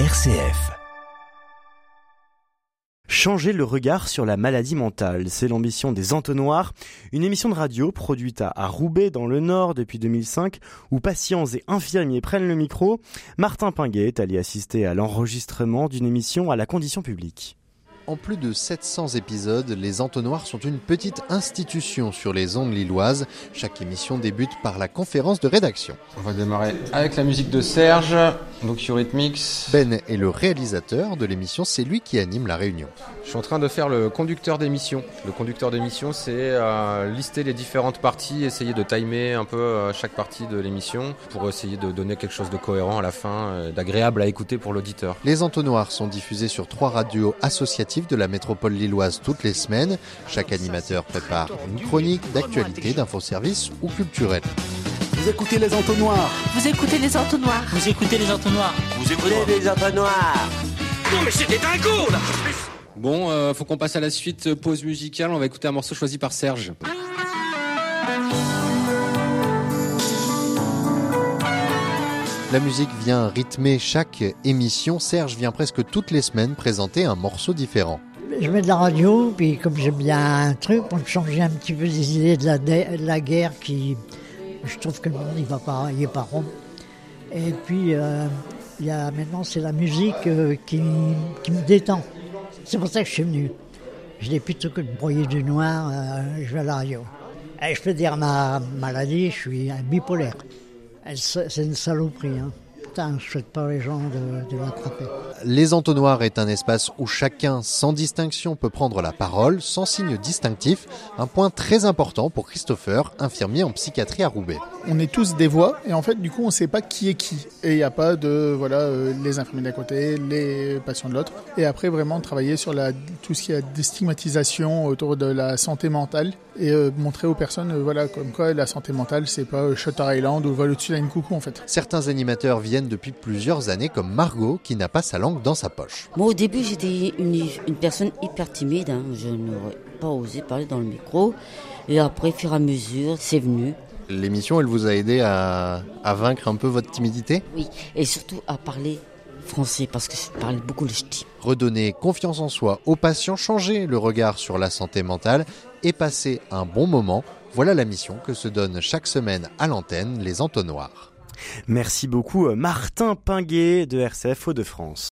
RCF. Changer le regard sur la maladie mentale, c'est l'ambition des Entonnoirs, une émission de radio produite à Roubaix dans le Nord depuis 2005 où patients et infirmiers prennent le micro. Martin Pinguet est allé assister à l'enregistrement d'une émission à la condition publique. En plus de 700 épisodes, les entonnoirs sont une petite institution sur les ondes lilloises. Chaque émission débute par la conférence de rédaction. On va démarrer avec la musique de Serge, donc Eurythmics. Ben est le réalisateur de l'émission, c'est lui qui anime la réunion. Je suis en train de faire le conducteur d'émission. Le conducteur d'émission, c'est euh, lister les différentes parties, essayer de timer un peu euh, chaque partie de l'émission pour essayer de donner quelque chose de cohérent à la fin, euh, d'agréable à écouter pour l'auditeur. Les entonnoirs sont diffusés sur trois radios associatives de la métropole lilloise toutes les semaines. Chaque animateur prépare une chronique d'actualité, d'infoservice ou culturelle. Vous écoutez les entonnoirs. Vous écoutez les entonnoirs. Vous écoutez les entonnoirs. Vous écoutez les entonnoirs. Non mais c'était dingo là Bon, euh, faut qu'on passe à la suite euh, pause musicale. On va écouter un morceau choisi par Serge. La musique vient rythmer chaque émission. Serge vient presque toutes les semaines présenter un morceau différent. Je mets de la radio, puis comme j'aime bien un truc, pour me changer un petit peu des idées de la, de la guerre qui. Je trouve que le monde il va pas, il est pas rond. Et puis euh, il y a, maintenant c'est la musique euh, qui, qui, me détend. C'est pour ça que je suis venu. Je n'ai plutôt que de broyer du noir, euh, je vais à la radio. Et je peux dire ma maladie, je suis un bipolaire. C'est une saloperie. Hein. Je souhaite pas les gens de, de l'attraper. Les entonnoirs est un espace où chacun, sans distinction, peut prendre la parole, sans signe distinctif. Un point très important pour Christopher, infirmier en psychiatrie à Roubaix. On est tous des voix et en fait, du coup, on ne sait pas qui est qui. Et il n'y a pas de voilà euh, les infirmiers d'un côté, les patients de l'autre. Et après, vraiment travailler sur la, tout ce qui est déstigmatisation autour de la santé mentale et euh, montrer aux personnes, euh, voilà, comme quoi la santé mentale, c'est pas euh, Shutter Island ou vol au-dessus d'un coucou en fait. Certains animateurs viennent depuis plusieurs années, comme Margot, qui n'a pas sa langue dans sa poche. Moi, au début, j'étais une, une, personne hyper timide. Hein. Je n'aurais pas osé parler dans le micro. Et après, au fur et à mesure, c'est venu. L'émission, elle vous a aidé à, à vaincre un peu votre timidité? Oui, et surtout à parler français parce que je parle beaucoup le ch'ti. Redonner confiance en soi aux patients, changer le regard sur la santé mentale et passer un bon moment, voilà la mission que se donne chaque semaine à l'antenne les entonnoirs. Merci beaucoup Martin Pinguet de RCF Hauts-de-France.